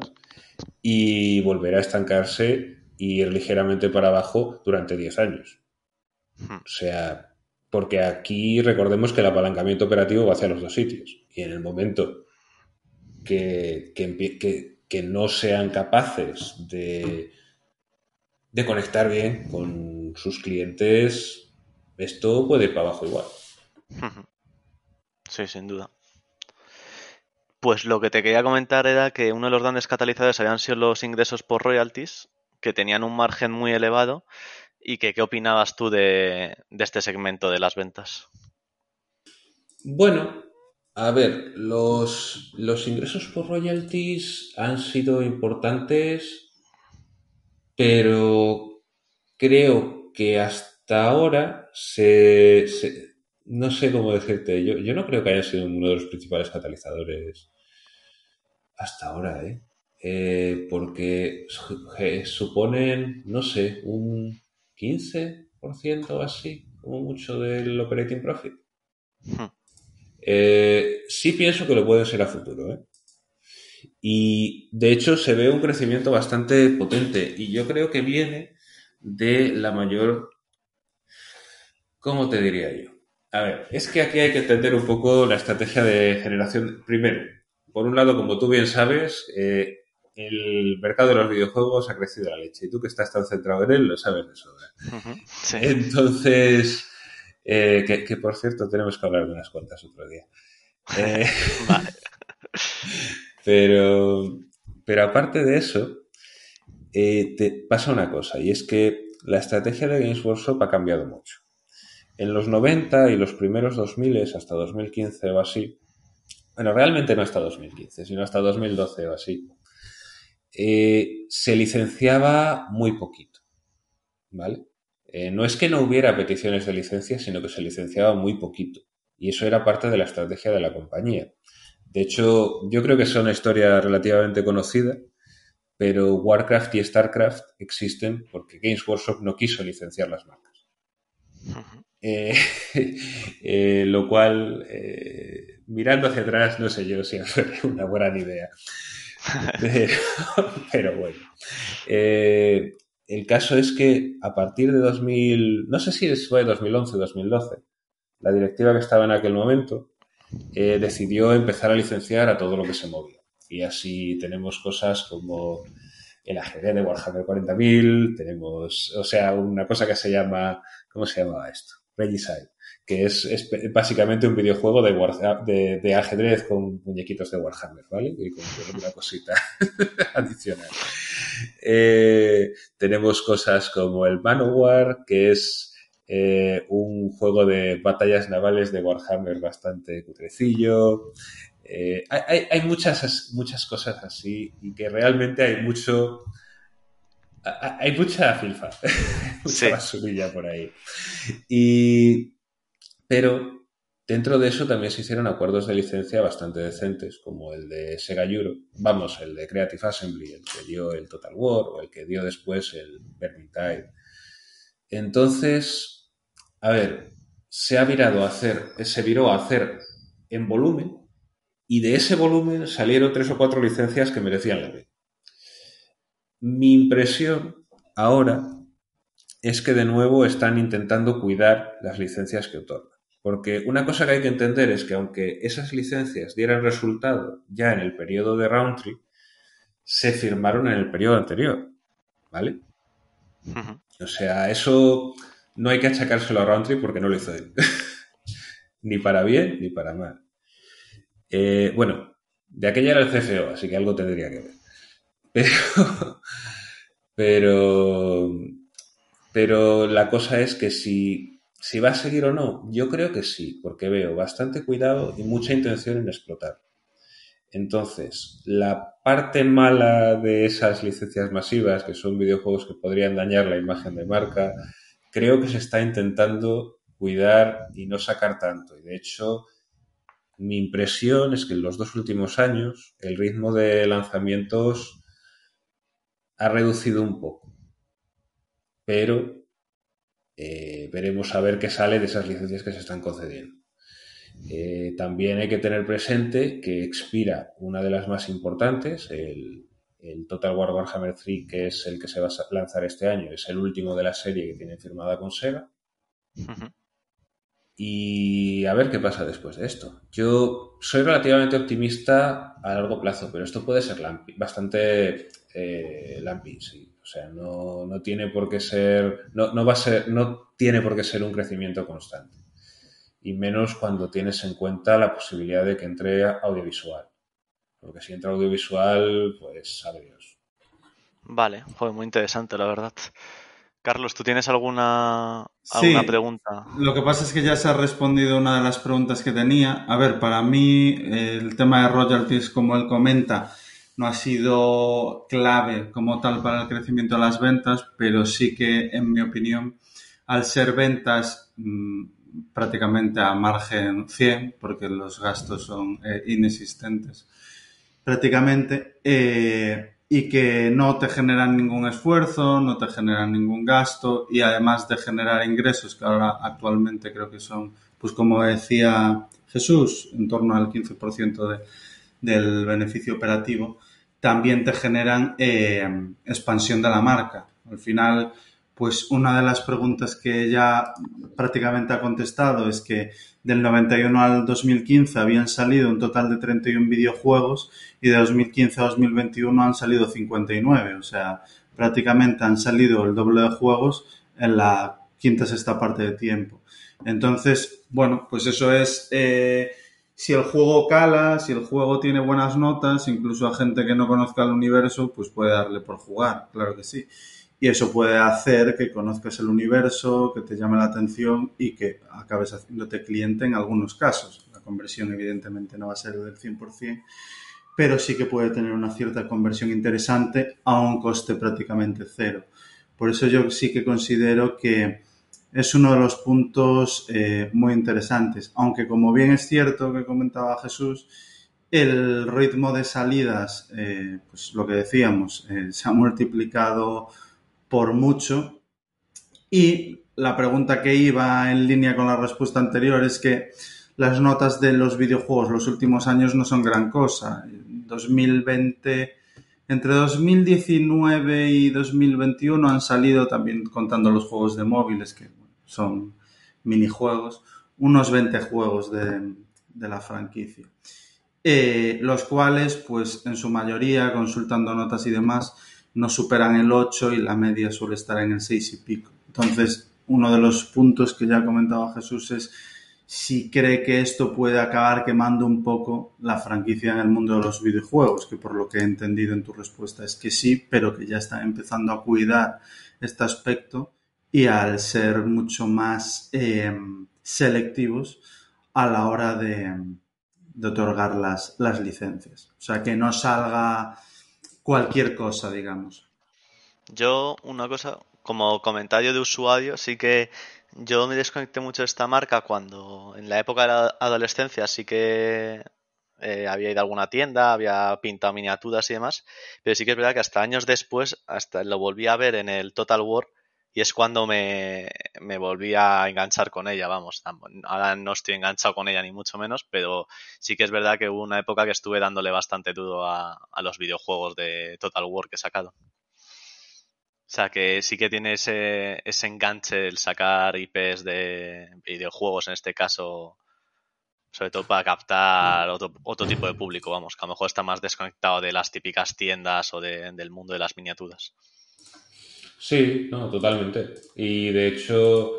y volver a estancarse y ir ligeramente para abajo durante 10 años. Hmm. O sea, porque aquí recordemos que el apalancamiento operativo va hacia los dos sitios, y en el momento que, que, no sean capaces de, de conectar bien con sus clientes, esto puede ir para abajo igual. Sí, sin duda. Pues lo que te quería comentar era que uno de los grandes catalizadores habían sido los ingresos por royalties, que tenían un margen muy elevado, y que qué opinabas tú de, este segmento de las ventas. Bueno, a ver, los, los ingresos por royalties han sido importantes, pero creo que hasta ahora se, no sé cómo decirte, yo, yo no creo que haya sido uno de los principales catalizadores hasta ahora, ¿eh? eh porque suponen, no sé, un 15% así, como mucho del operating profit. Hmm. Eh, sí pienso que lo pueden ser a futuro, ¿eh? Y de hecho se ve un crecimiento bastante potente y yo creo que viene de la mayor, ¿cómo te diría yo? A ver, es que aquí hay que entender un poco la estrategia de generación. Primero, por un lado, como tú bien sabes, eh, el mercado de los videojuegos ha crecido la leche y tú que estás tan centrado en él lo sabes de sobra. Entonces, eh, que, por cierto tenemos que hablar de unas cuantas otro día. Eh, vale. Pero, pero aparte de eso, te pasa una cosa y es que la estrategia de Games Workshop ha cambiado mucho en los 90 y los primeros 2000 hasta 2015 o así, bueno, realmente no hasta 2015, sino hasta 2012 o así, eh, se licenciaba muy poquito, ¿vale? Eh, no es que no hubiera peticiones de licencia, sino que se licenciaba muy poquito. Y eso era parte de la estrategia de la compañía. De hecho, yo creo que es una historia relativamente conocida, pero Warcraft y Starcraft existen porque Games Workshop no quiso licenciar las marcas. Eh, eh, lo cual, mirando hacia atrás, no sé yo si fue una buena idea. Pero, bueno. el caso es que a partir de 2000, no sé si fue 2011 o 2012, la directiva que estaba en aquel momento eh, decidió empezar a licenciar a todo lo que se movía. Y así tenemos cosas como el ajedrez de Warhammer 40.000, tenemos, o sea, una cosa que se llama, ¿cómo se llamaba esto? Regicide, que es, básicamente un videojuego de, de, ajedrez con muñequitos de Warhammer, ¿vale? Y con una cosita adicional. Eh, tenemos cosas como el Manowar, que es eh, un juego de batallas navales de Warhammer bastante cutrecillo. Eh, hay, muchas, muchas cosas así y que realmente hay mucho. Hay mucha filfa, mucha basurilla por ahí. Y, pero dentro de eso también se hicieron acuerdos de licencia bastante decentes, como el de Sega Euro, vamos, el de Creative Assembly, el que dio el Total War o el que dio después el Vermintide. Entonces, a ver, se ha virado a hacer, se viró a hacer en volumen y de ese volumen salieron tres o cuatro licencias que merecían la pena. Mi impresión ahora es que de nuevo están intentando cuidar las licencias que otorgan. Porque una cosa que hay que entender es que aunque esas licencias dieran resultado ya en el periodo de Roundtree, se firmaron en el periodo anterior. ¿Vale? O sea, eso no hay que achacárselo a Roundtree porque no lo hizo él. ni para bien ni para mal. Eh, bueno, de aquella era el CFO, así que algo tendría que ver. Pero, pero, pero la cosa es que si, si va a seguir o no, yo creo que sí, porque veo bastante cuidado y mucha intención en explotar. Entonces, la parte mala de esas licencias masivas, que son videojuegos que podrían dañar la imagen de marca, creo que se está intentando cuidar y no sacar tanto. Y de hecho, mi impresión es que en los dos últimos años el ritmo de lanzamientos ha reducido un poco. Pero eh, veremos a ver qué sale de esas licencias que se están concediendo. Eh, también hay que tener presente que expira una de las más importantes, el, Total War Warhammer 3, que es el que se va a lanzar este año, es el último de la serie que tiene firmada con Sega. Y a ver qué pasa después de esto. Yo soy relativamente optimista a largo plazo, pero esto puede ser bastante eh, sí. O sea, no, no, tiene por qué ser, no, no va a ser, no tiene por qué ser un crecimiento constante. Y menos cuando tienes en cuenta la posibilidad de que entre audiovisual. Porque si entra audiovisual, pues sabe Dios. Vale, fue muy interesante, la verdad. Carlos, ¿tú tienes alguna, alguna pregunta? Lo que pasa es que ya se ha respondido una de las preguntas que tenía. A ver, para mí el tema de royalties, como él comenta, no ha sido clave como tal para el crecimiento de las ventas, pero sí que, en mi opinión, al ser ventas mm, prácticamente a margen 100, porque los gastos son eh, inexistentes, prácticamente, eh, y que no te generan ningún esfuerzo, no te generan ningún gasto y además de generar ingresos que ahora actualmente creo que son, pues como decía Jesús, en torno al 15% de, del beneficio operativo, también te generan eh, expansión de la marca. Al final, pues una de las preguntas que ella prácticamente ha contestado es que del 91 al 2015 habían salido un total de 31 videojuegos y de 2015 a 2021 han salido 59. O sea, prácticamente han salido el doble de juegos en la quinta sexta parte de tiempo. Entonces, bueno, pues eso es... Eh, si el juego cala, si el juego tiene buenas notas, incluso a gente que no conozca el universo, pues puede darle por jugar, claro que sí y eso puede hacer que conozcas el universo, que te llame la atención y que acabes haciéndote cliente en algunos casos. La conversión evidentemente no va a ser del 100%, pero sí que puede tener una cierta conversión interesante a un coste prácticamente cero. Por eso yo sí que considero que es uno de los puntos eh, muy interesantes, aunque como bien es cierto que comentaba Jesús, el ritmo de salidas, eh, pues lo que decíamos, eh, se ha multiplicado por mucho. Y la pregunta que iba en línea con la respuesta anterior es que las notas de los videojuegos los últimos años no son gran cosa. En 2020 Entre 2019 y 2021 han salido, también contando los juegos de móviles, que son minijuegos, unos 20 juegos de, de la franquicia. Eh, los cuales, pues en su mayoría, consultando notas y demás, no superan el 8 y la media suele estar en el 6 y pico. Entonces, uno de los puntos que ya comentaba Jesús es si cree que esto puede acabar quemando un poco la franquicia en el mundo de los videojuegos, que por lo que he entendido en tu respuesta es que sí, pero que ya están empezando a cuidar este aspecto y al ser mucho más eh, selectivos a la hora de, otorgar las, las licencias. O sea, que no salga cualquier cosa, digamos. Yo, una cosa, como comentario de usuario, sí que yo me desconecté mucho de esta marca cuando en la época de la adolescencia sí que eh, había ido a alguna tienda, había pintado miniaturas y demás, pero sí que es verdad que hasta años después, hasta lo volví a ver en el Total War y es cuando me, me volví a enganchar con ella, vamos. Ahora no estoy enganchado con ella ni mucho menos, pero sí que es verdad que hubo una época que estuve dándole bastante duro a, los videojuegos de Total War que he sacado. O sea que sí que tiene ese, ese enganche el sacar IPs de videojuegos en este caso, sobre todo para captar otro, otro tipo de público, vamos, que a lo mejor está más desconectado de las típicas tiendas o del mundo de las miniaturas. Sí, no, totalmente. Y de hecho,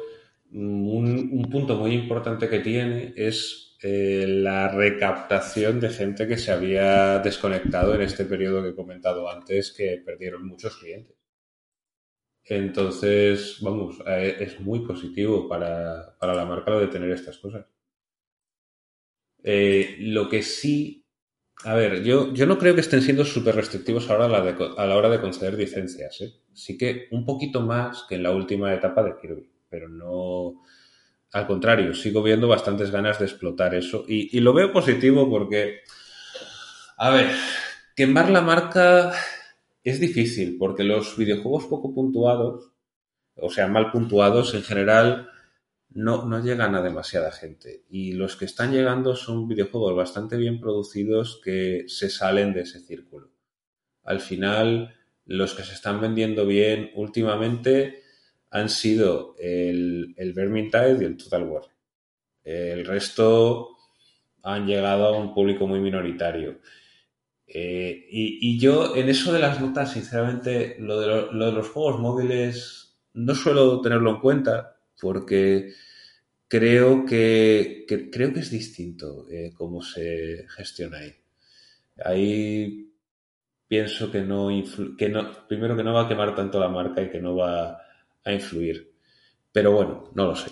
un, punto muy importante que tiene es eh, la recaptación de gente que se había desconectado en este periodo que he comentado antes, que perdieron muchos clientes. Entonces, vamos, eh, es muy positivo para, la marca lo de tener estas cosas. Eh, lo que sí a ver, yo, yo no creo que estén siendo súper restrictivos ahora a la, a la, hora de conceder licencias. ¿eh? Sí que un poquito más que en la última etapa de Kirby, pero no... Al contrario, sigo viendo bastantes ganas de explotar eso y, y lo veo positivo porque, a ver, quemar la marca es difícil porque los videojuegos poco puntuados, o sea, mal puntuados en general, no, no llegan a demasiada gente. Y los que están llegando son videojuegos bastante bien producidos que se salen de ese círculo. Al final, los que se están vendiendo bien últimamente han sido el, el Vermintide y el Total War. El resto han llegado a un público muy minoritario. Eh, y, yo en eso de las notas, sinceramente, de, lo de los juegos móviles no suelo tenerlo en cuenta porque creo que, creo que es distinto eh, cómo se gestiona ahí. Ahí pienso que no, que no, primero que no va a quemar tanto la marca y que no va a influir. Pero bueno, no lo sé.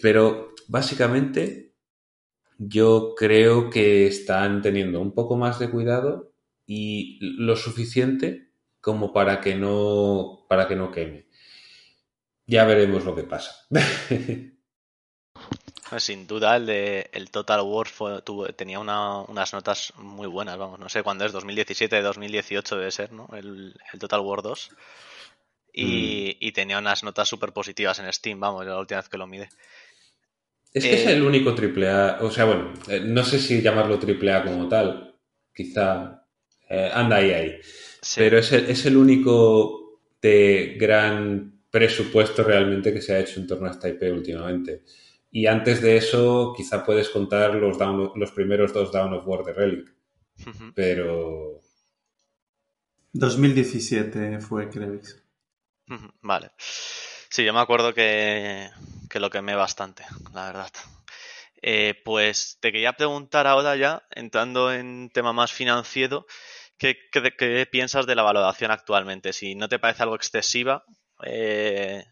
Pero básicamente yo creo que están teniendo un poco más de cuidado y lo suficiente como para que no, para que no queme. Ya veremos lo que pasa. Pues sin duda el de el Total War tenía unas notas muy buenas, vamos, no sé cuándo es, 2017, 2018 debe ser, ¿no? El, Total War 2. Mm. Y, tenía unas notas súper positivas en Steam, vamos, la última vez que lo mide. Es que es eh, el único AAA, o sea, bueno, eh, no sé si llamarlo AAA como tal, quizá eh, anda ahí ahí, pero es el, es el único de gran presupuesto realmente que se ha hecho en torno a esta IP últimamente. Y antes de eso, quizá puedes contar los, los primeros dos Down of War de Relic. Pero. 2017 fue, creo. Vale. Sí, yo me acuerdo que, que lo quemé bastante, la verdad. Eh, pues te quería preguntar ahora ya, entrando en tema más financiero, ¿qué, qué, piensas de la valoración actualmente? Si no te parece algo excesiva, eh,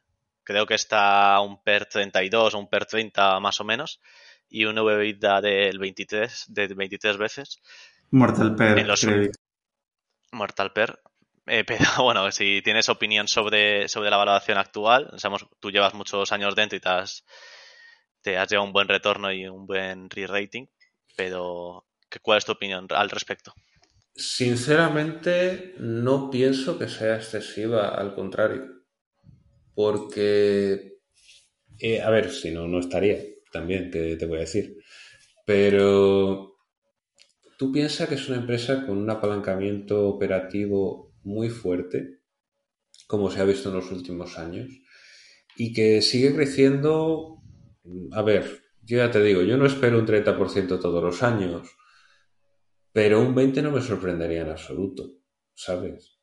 creo que está un PER 32 o un PER 30 más o menos, y un EBITDA del 23, de 23 veces. Mortal PER. Mortal PER. Eh, pero bueno, si tienes opinión sobre, sobre la valoración actual, sabemos, tú llevas muchos años dentro y te has, te has llevado un buen retorno y un buen re-rating, pero ¿cuál es tu opinión al respecto? Sinceramente, no pienso que sea excesiva, al contrario porque, eh, a ver, si no, no estaría también, que te voy a decir. Pero tú piensas que es una empresa con un apalancamiento operativo muy fuerte, como se ha visto en los últimos años, y que sigue creciendo. A ver, yo ya te digo, yo no espero un 30% todos los años, pero un 20% no me sorprendería en absoluto, ¿sabes?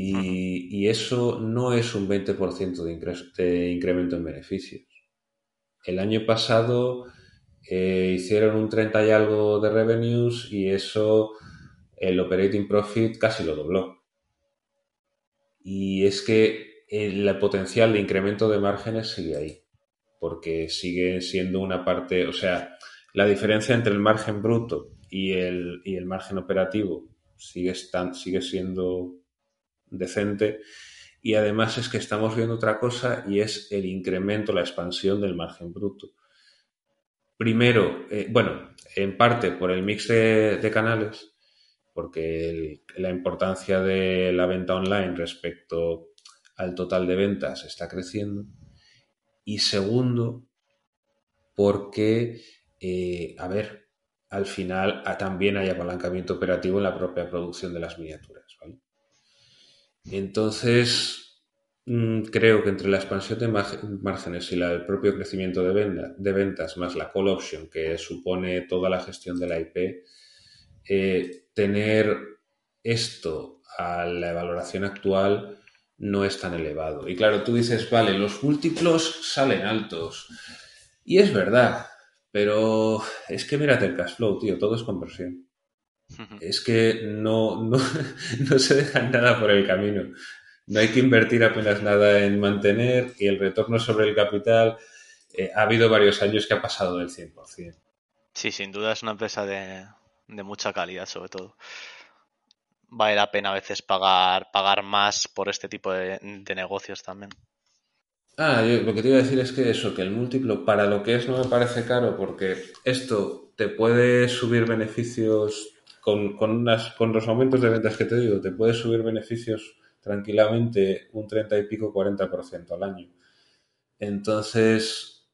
Y, eso no es un 20% de, de incremento en beneficios. El año pasado eh, hicieron un 30 y algo de revenues y eso el operating profit casi lo dobló. Y es que el potencial de incremento de márgenes sigue ahí, porque sigue siendo una parte, o sea, la diferencia entre el margen bruto y el, y el margen operativo sigue, sigue siendo decente. Y además es que estamos viendo otra cosa y es el incremento, la expansión del margen bruto. Primero, eh, bueno, en parte por el mix de, canales, porque la importancia de la venta online respecto al total de ventas está creciendo. Y segundo, porque, eh, a ver, al final ah, también hay apalancamiento operativo en la propia producción de las miniaturas. Entonces, Mm, creo que entre la expansión de márgenes y el propio crecimiento de, ventas más la call option que supone toda la gestión de la IP, eh, tener esto a la valoración actual no es tan elevado. Y claro, tú dices, vale, los múltiplos salen altos. Y es verdad, pero es que mírate el cash flow, tío, todo es conversión. Es que no, no, no se deja nada por el camino no hay que invertir apenas nada en mantener y el retorno sobre el capital eh, ha habido varios años que ha pasado del 100%. Sí, sin duda es una empresa de, mucha calidad sobre todo. Vale la pena a veces pagar, pagar más por este tipo de, negocios también. Ah, yo lo que te iba a decir es que eso, que el múltiplo para lo que es no me parece caro porque esto te puede subir beneficios con, con, con los aumentos de ventas que te digo, te puede subir beneficios tranquilamente un 30 y pico, 40% al año. Entonces,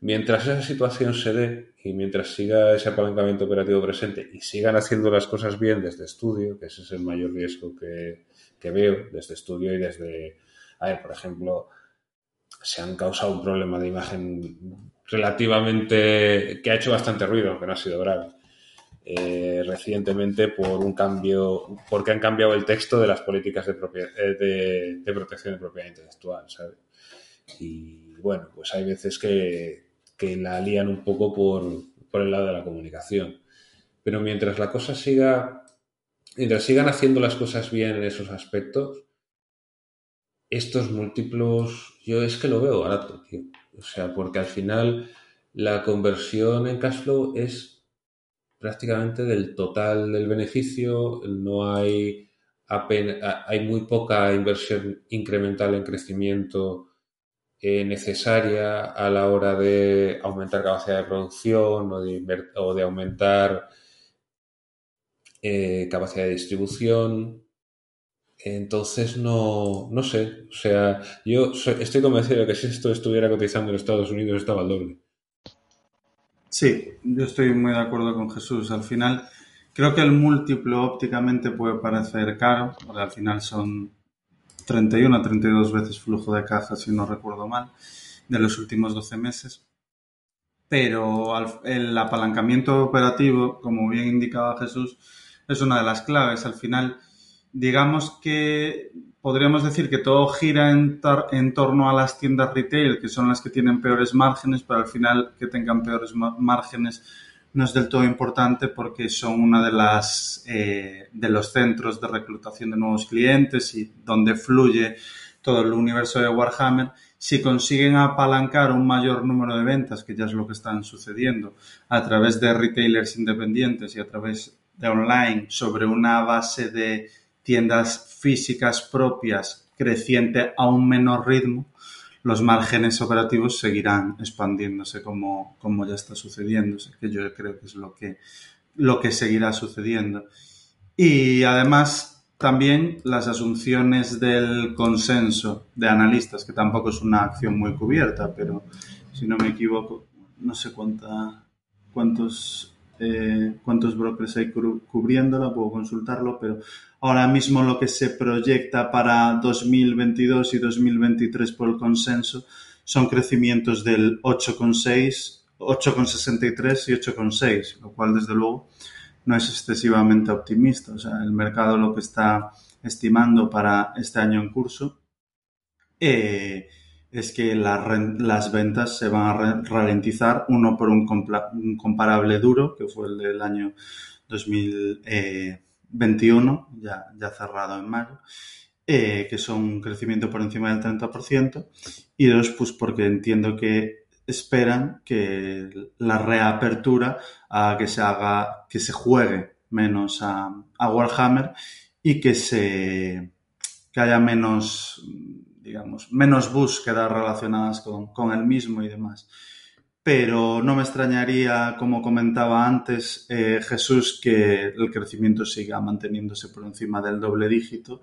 mientras esa situación se dé y mientras siga ese apalancamiento operativo presente y sigan haciendo las cosas bien desde estudio, que ese es el mayor riesgo que, veo desde estudio y desde, a ver, por ejemplo, se han causado un problema de imagen relativamente que ha hecho bastante ruido, aunque no ha sido grave. Eh, recientemente por un cambio, porque han cambiado el texto de las políticas de, eh, de, protección de propiedad intelectual, ¿sabes? Y bueno, pues hay veces que, que la lían un poco por, por, el lado de la comunicación. Pero mientras la cosa siga, mientras sigan haciendo las cosas bien en esos aspectos, estos múltiplos, yo es que lo veo barato, tío. O sea, porque al final la conversión en cash flow es prácticamente del total del beneficio, no hay hay muy poca inversión incremental en crecimiento eh, necesaria a la hora de aumentar capacidad de producción o de, o de aumentar eh, capacidad de distribución. Entonces no, no sé, o sea, yo estoy convencido de que si esto estuviera cotizando en Estados Unidos estaba al doble. Sí, yo estoy muy de acuerdo con Jesús. Al final, creo que el múltiplo ópticamente puede parecer caro, porque al final son 31 a 32 veces flujo de caja, si no recuerdo mal, de los últimos 12 meses. Pero el apalancamiento operativo, como bien indicaba Jesús, es una de las claves. Al final, digamos que podríamos decir que todo gira en, torno a las tiendas retail, que son las que tienen peores márgenes, pero al final que tengan peores márgenes no es del todo importante porque son una de las eh, de los centros de reclutación de nuevos clientes y donde fluye todo el universo de Warhammer. Si consiguen apalancar un mayor número de ventas, que ya es lo que están sucediendo, a través de retailers independientes y a través de online sobre una base de tiendas físicas propias creciente a un menor ritmo, los márgenes operativos seguirán expandiéndose como, como ya está sucediendo, que yo creo que es lo que, lo que seguirá sucediendo. Y además también las asunciones del consenso de analistas, que tampoco es una acción muy cubierta, pero si no me equivoco, no sé cuánta, cuántos eh, cuántos brokers hay cubriéndola, puedo consultarlo, pero ahora mismo lo que se proyecta para 2022 y 2023 por el consenso son crecimientos del 8,6, 8,63 y 8,6, lo cual desde luego no es excesivamente optimista. O sea, el mercado lo que está estimando para este año en curso eh, es que las ventas se van a ralentizar, uno por un, comparable duro, que fue el del año 2021, ya, ya cerrado en mayo, eh, que son un crecimiento por encima del 30%, y dos, pues porque entiendo que esperan que la reapertura haga que se haga, que se juegue menos a, Warhammer y que se que haya menos digamos, menos búsquedas relacionadas con, con el mismo y demás. Pero no me extrañaría, como comentaba antes eh, Jesús, que el crecimiento siga manteniéndose por encima del doble dígito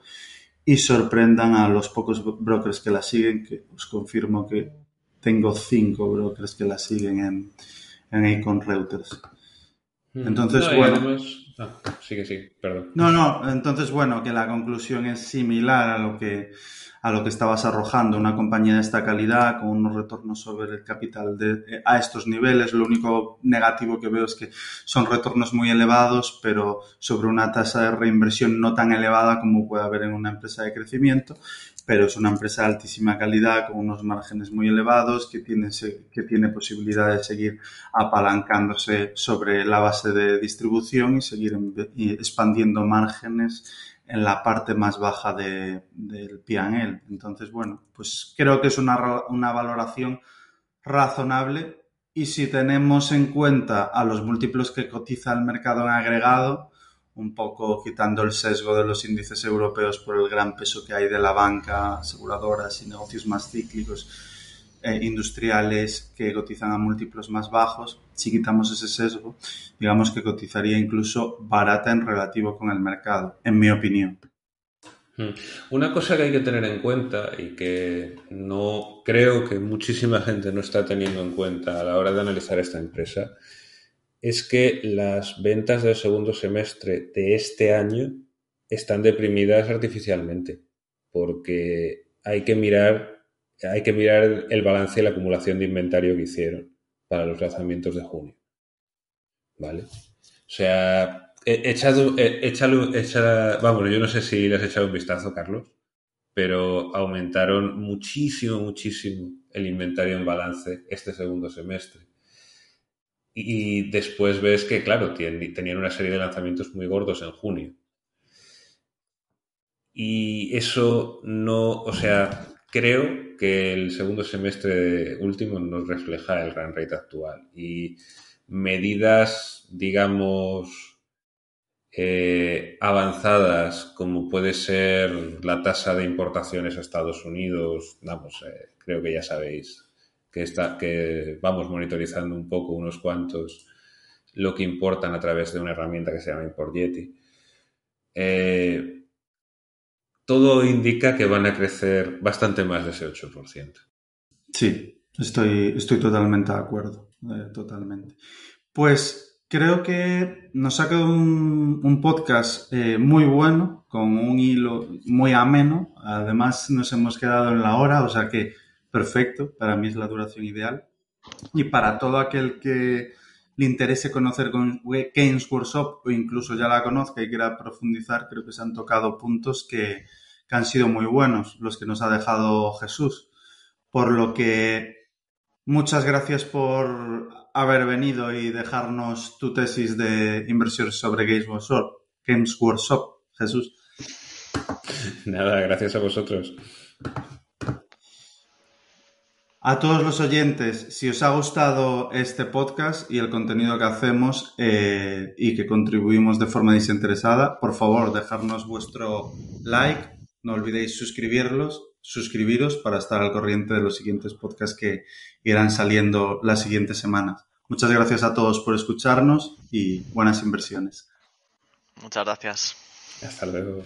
y sorprendan a los pocos brokers que la siguen, que os confirmo que tengo cinco brokers que la siguen en, en Icon Reuters. Entonces, bueno. Ah, sigue, sigue, perdón. No, no, entonces, bueno, que la conclusión es similar a lo que a lo que estabas arrojando una compañía de esta calidad con unos retornos sobre el capital de, eh, a estos niveles. Lo único negativo que veo es que son retornos muy elevados, pero sobre una tasa de reinversión no tan elevada como puede haber en una empresa de crecimiento pero es una empresa de altísima calidad con unos márgenes muy elevados que tiene, que tiene posibilidad de seguir apalancándose sobre la base de distribución y seguir expandiendo márgenes en la parte más baja de, del P&L. Entonces, bueno, pues creo que es una, una valoración razonable y si tenemos en cuenta a los múltiplos que cotiza el mercado en agregado, un poco quitando el sesgo de los índices europeos por el gran peso que hay de la banca, aseguradoras y negocios más cíclicos, eh, industriales que cotizan a múltiplos más bajos, si quitamos ese sesgo, digamos que cotizaría incluso barata en relativo con el mercado, en mi opinión. Hmm. Una cosa que hay que tener en cuenta y que no creo que muchísima gente no está teniendo en cuenta a la hora de analizar esta empresa es que las ventas del segundo semestre de este año están deprimidas artificialmente porque hay que mirar hay que mirar el balance y la acumulación de inventario que hicieron para los lanzamientos de junio. ¿Vale? O sea, echado, échalo, vamos, yo no sé si le has echado un vistazo, Carlos, pero aumentaron muchísimo, muchísimo el inventario en balance este segundo semestre. Y después ves que, claro, tenían una serie de lanzamientos muy gordos en junio. Y eso no, o sea, creo que el segundo semestre último nos refleja el run rate actual y medidas, digamos, eh, avanzadas como puede ser la tasa de importaciones a Estados Unidos, vamos, eh, creo que ya sabéis que, está, que vamos monitorizando un poco unos cuantos lo que importan a través de una herramienta que se llama ImportYeti. Eh, todo indica que van a crecer bastante más de ese 8%. Sí, estoy, estoy totalmente de acuerdo, eh, totalmente. Pues creo que nos ha quedado un, podcast eh, muy bueno, con un hilo muy ameno. Además, nos hemos quedado en la hora, o sea que perfecto, para mí es la duración ideal. Y para todo aquel que le interese conocer Games Workshop o incluso ya la conozca y quiera profundizar, creo que se han tocado puntos que, han sido muy buenos los que nos ha dejado Jesús. Por lo que muchas gracias por haber venido y dejarnos tu tesis de inversión sobre Games Workshop, Games Workshop Jesús. Nada, gracias a vosotros. A todos los oyentes, si os ha gustado este podcast y el contenido que hacemos eh, y que contribuimos de forma desinteresada, por favor, dejarnos vuestro like, no olvidéis suscribirlos, suscribiros para estar al corriente de los siguientes podcasts que irán saliendo las siguientes semanas. Muchas gracias a todos por escucharnos y buenas inversiones. Muchas gracias. Hasta luego.